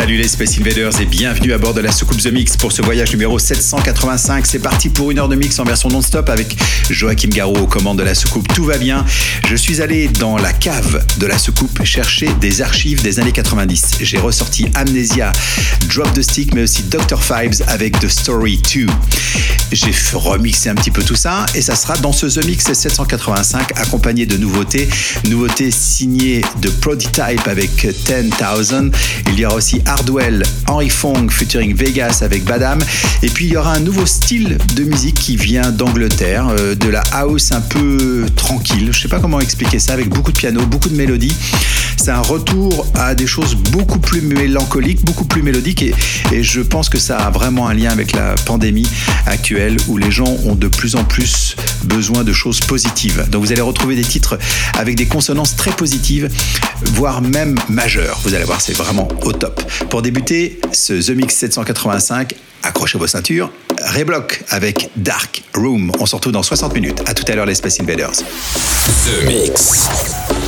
Salut les Space Invaders et bienvenue à bord de la soucoupe The Mix pour ce voyage numéro 785. C'est parti pour une heure de mix en version non-stop avec Joachim Garraud aux commandes de la soucoupe. Tout va bien. Je suis allé dans la cave de la soucoupe chercher des archives des années 90. J'ai ressorti Amnesia, Drop the Stick, mais aussi Dr. Fives avec The Story 2. J'ai remixé un petit peu tout ça et ça sera dans ce The Mix 785 accompagné de nouveautés. Nouveautés signées de Prototype avec 10,000. Il y aura aussi Hardwell, Henry Fong featuring Vegas avec Badam. Et puis il y aura un nouveau style de musique qui vient d'Angleterre, euh, de la house un peu tranquille. Je sais pas comment expliquer ça, avec beaucoup de piano, beaucoup de mélodies. C'est un retour à des choses beaucoup plus mélancoliques, beaucoup plus mélodiques. Et, je pense que ça a vraiment un lien avec la pandémie actuelle où les gens ont de plus en plus besoin de choses positives. Donc vous allez retrouver des titres avec des consonances très positives, voire même majeures. Vous allez voir, c'est vraiment au top. Pour débuter ce The Mix 785, accrochez vos ceintures. Reblock avec Dark Room. On se retrouve dans 60 minutes. À tout à l'heure les Space Invaders. The Mix.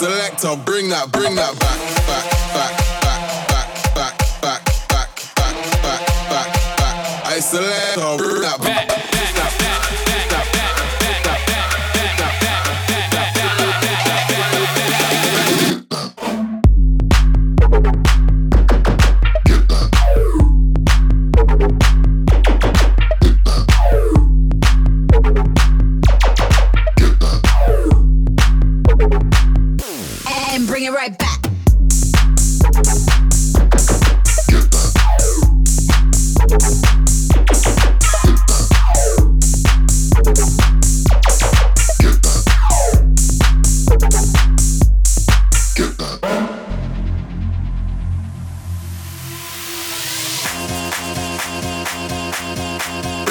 Selector, bring that, bring that back,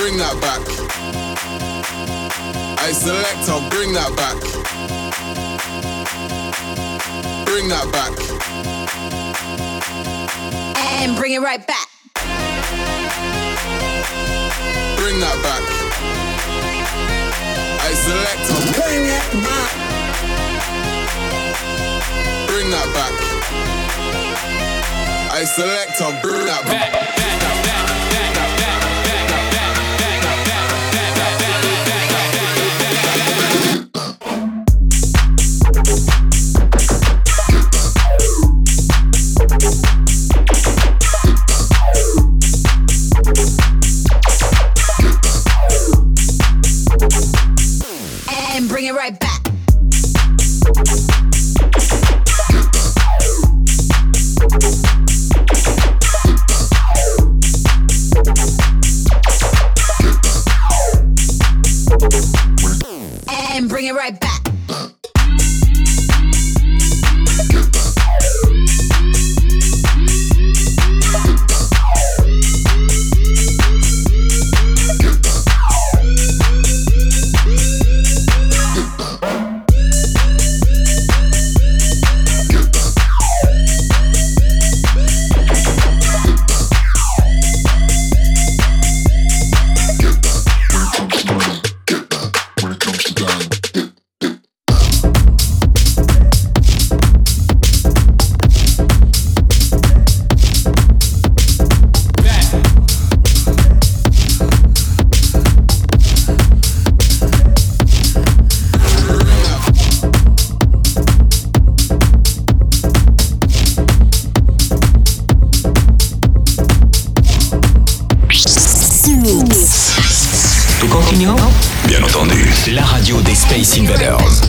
Bring that back. I select, I'll bring that back. Bring that back. And bring it right back. Bring that back. I select, I'll bring it back. Bring that back. I select, I'll bring that back. And Space Invaders.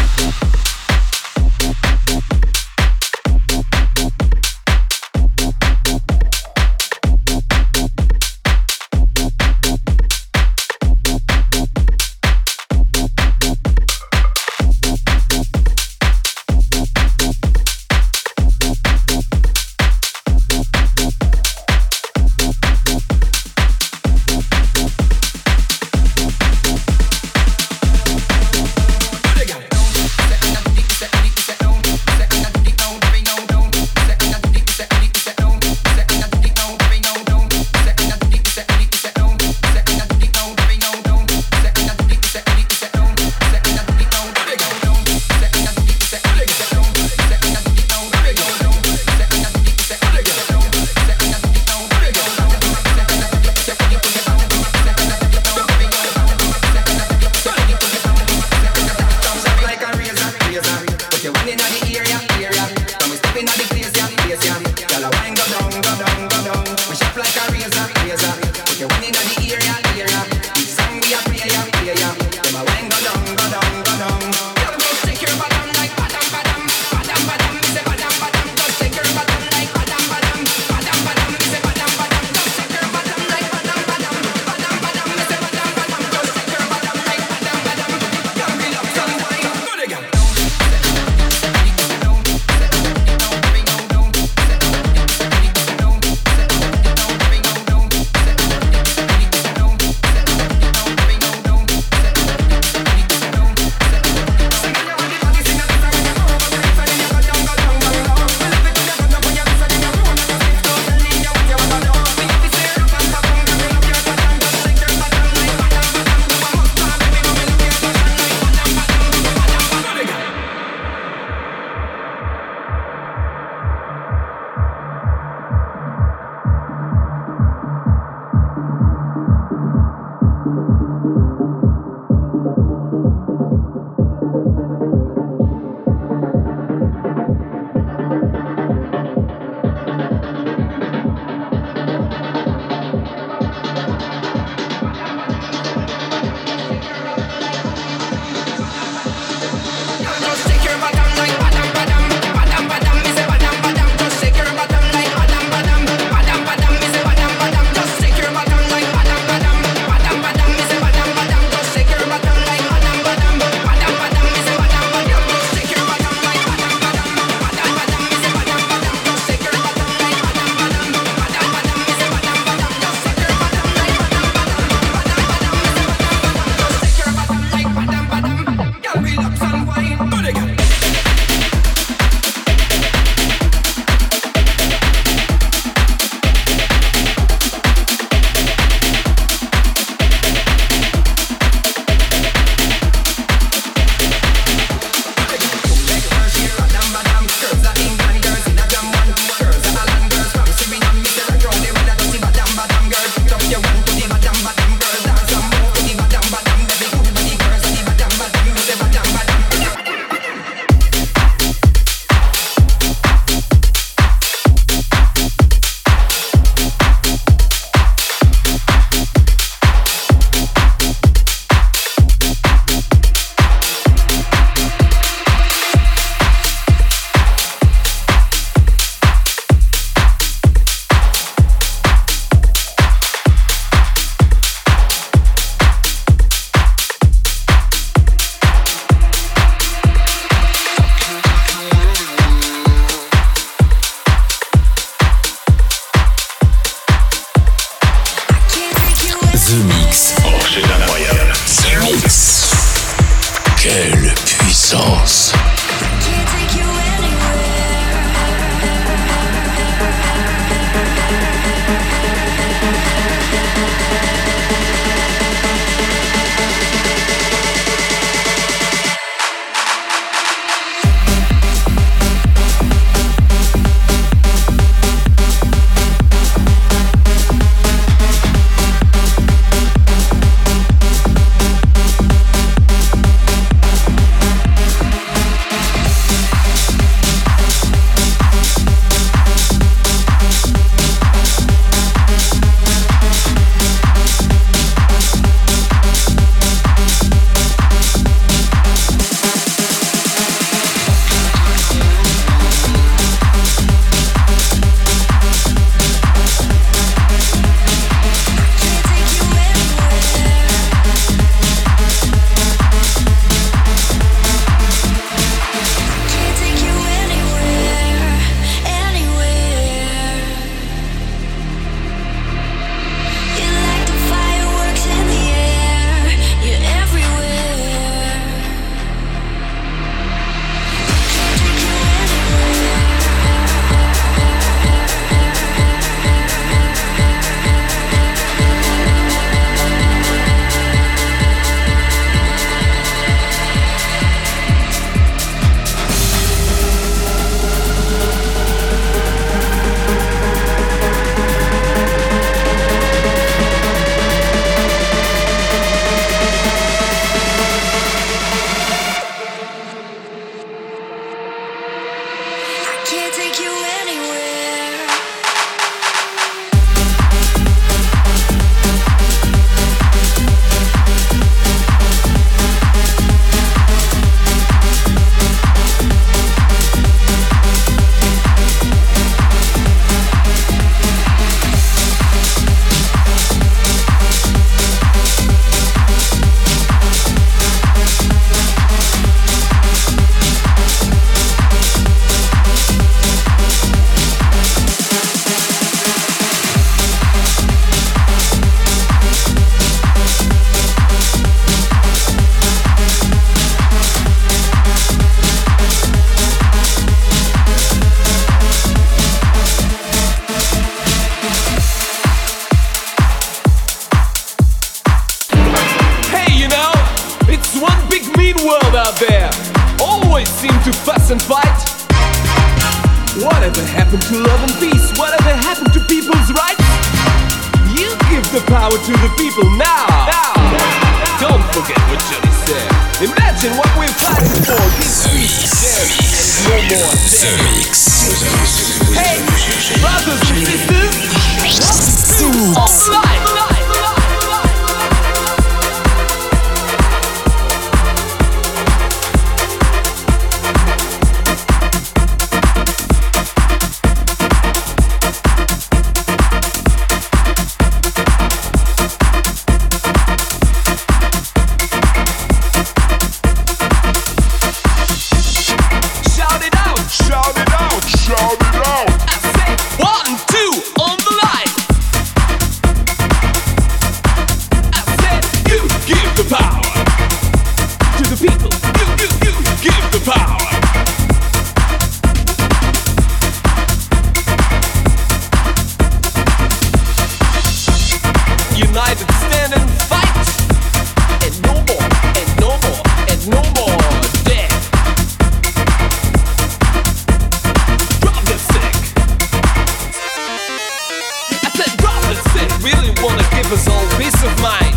give us all peace of mind.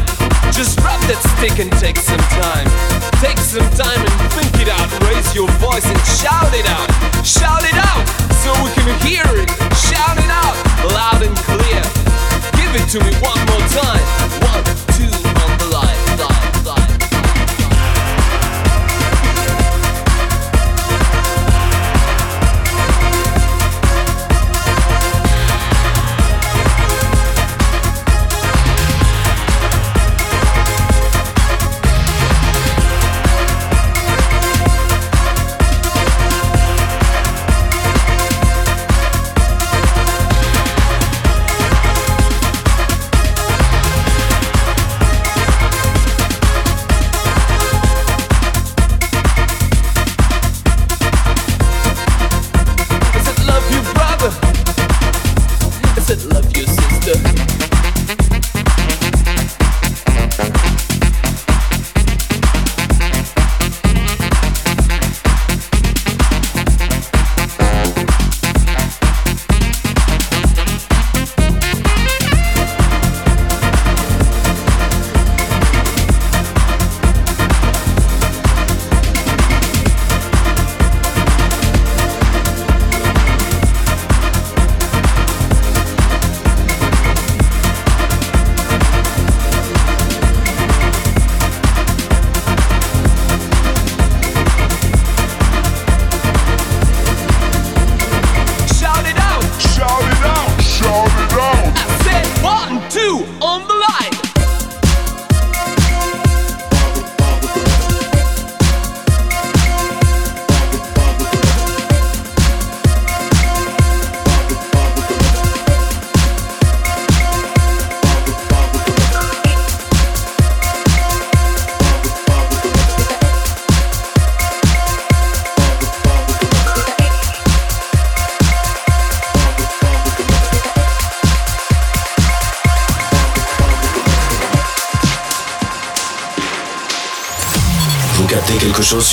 Just drop that stick and take some time. Take some time and think it out. Raise your voice and shout it out. Shout it out so we can hear it. Shout it out loud and clear. Give it to me one more time. One, two,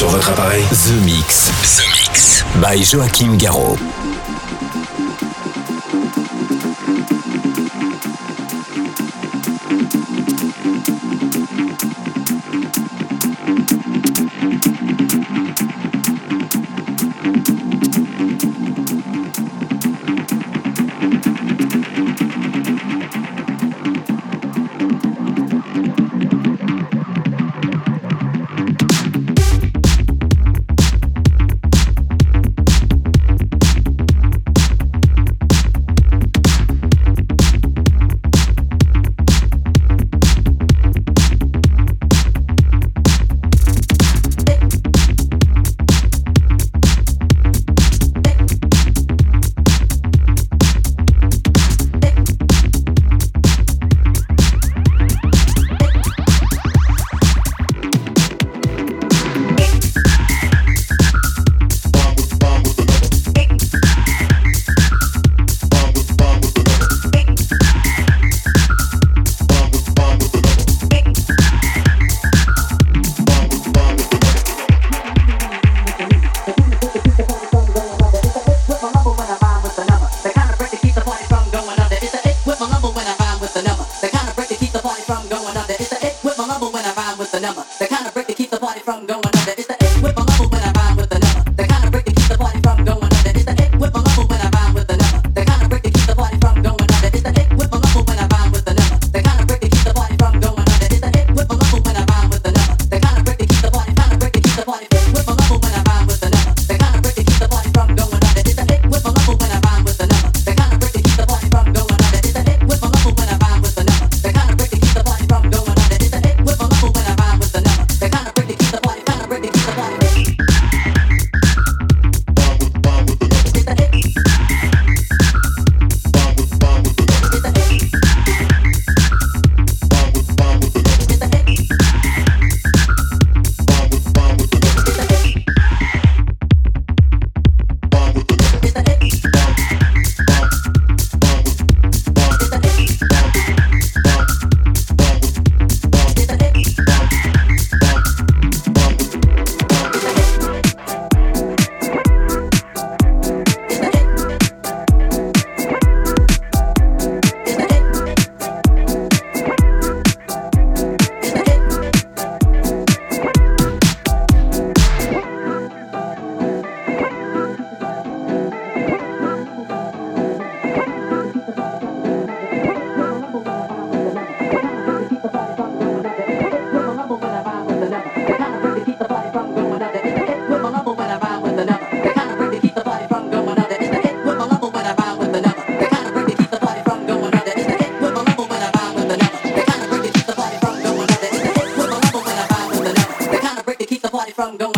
sur votre appareil The Mix. The Mix. By Joachim Garraud.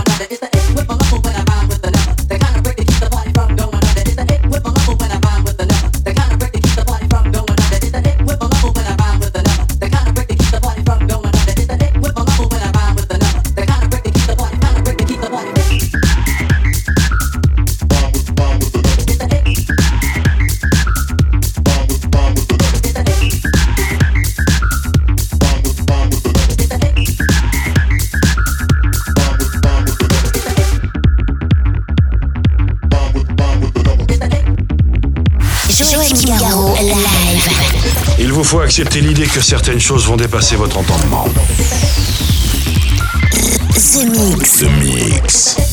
another. It's the faut accepter l'idée que certaines choses vont dépasser votre entendement. The Mix. The Mix.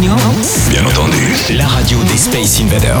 Bien entendu, la radio des Space Invaders.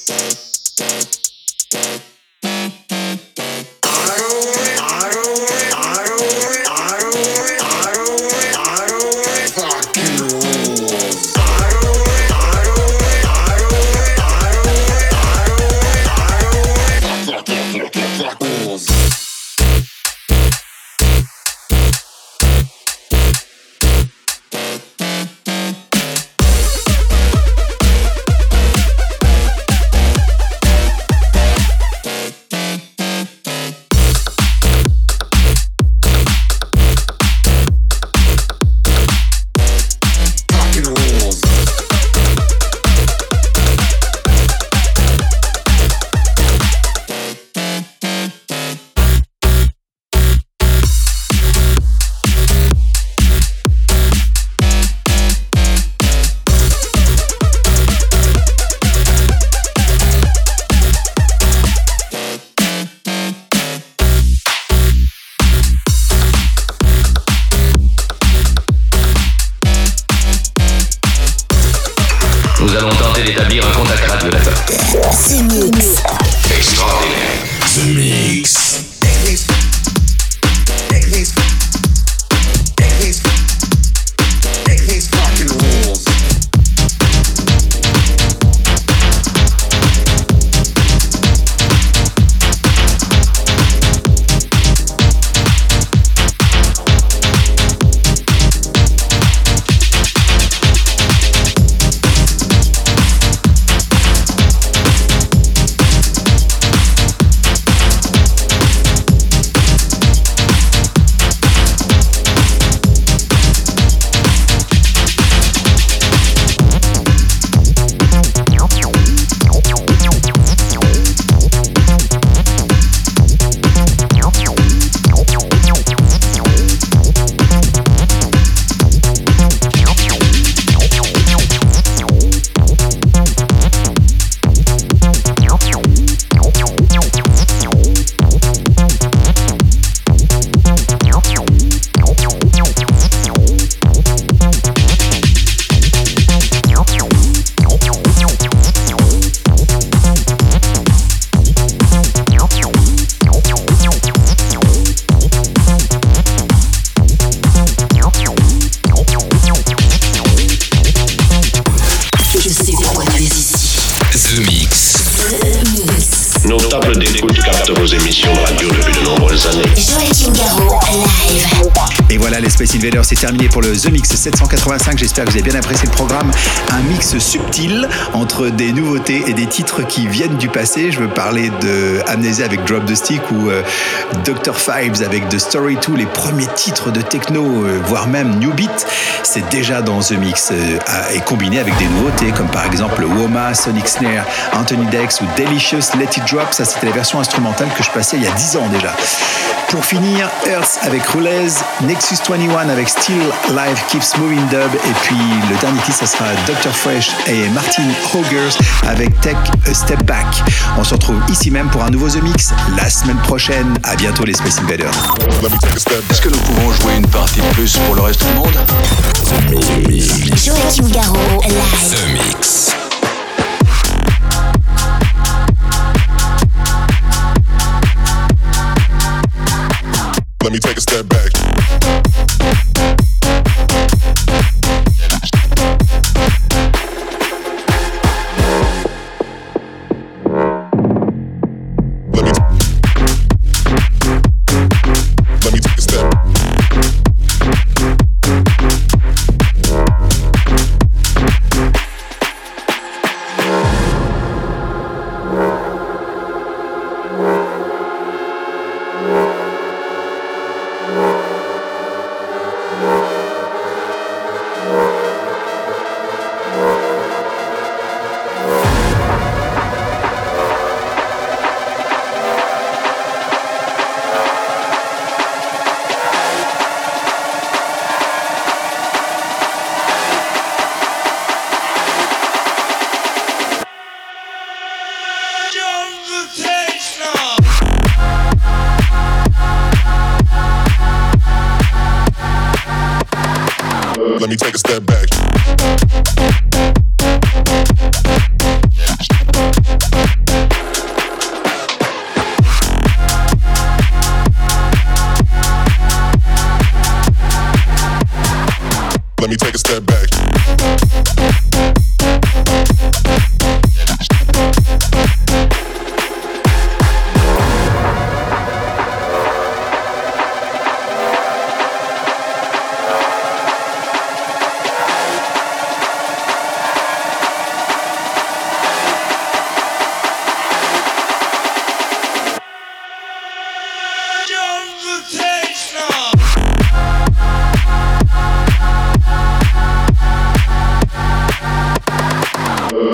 Terminé pour le The Mix 785. J'espère que vous avez bien apprécié le programme. Un mix subtil entre des nouveautés et des titres qui viennent du passé. Je veux parler de avec Drop the Stick ou euh, Dr. Fibes avec The Story 2, les premiers titres de techno, euh, voire même New Beat. C'est déjà dans The Mix euh, et combiné avec des nouveautés comme par exemple Woma, Sonic Snare, Anthony Dex ou Delicious Let It Drop. Ça, c'était la version instrumentale que je passais il y a 10 ans déjà. Pour finir, Earth avec Roulez, Nexus 21 avec Still Live Keeps Moving Dub, et puis le dernier titre, ça sera Dr. Fresh et Martin Hogers avec Tech A Step Back. On se retrouve ici même pour un nouveau The Mix la semaine prochaine. À bientôt les Space Invaders. Est-ce que nous pouvons jouer une partie de plus pour le reste du monde? Joachim Garraud, live. The Mix.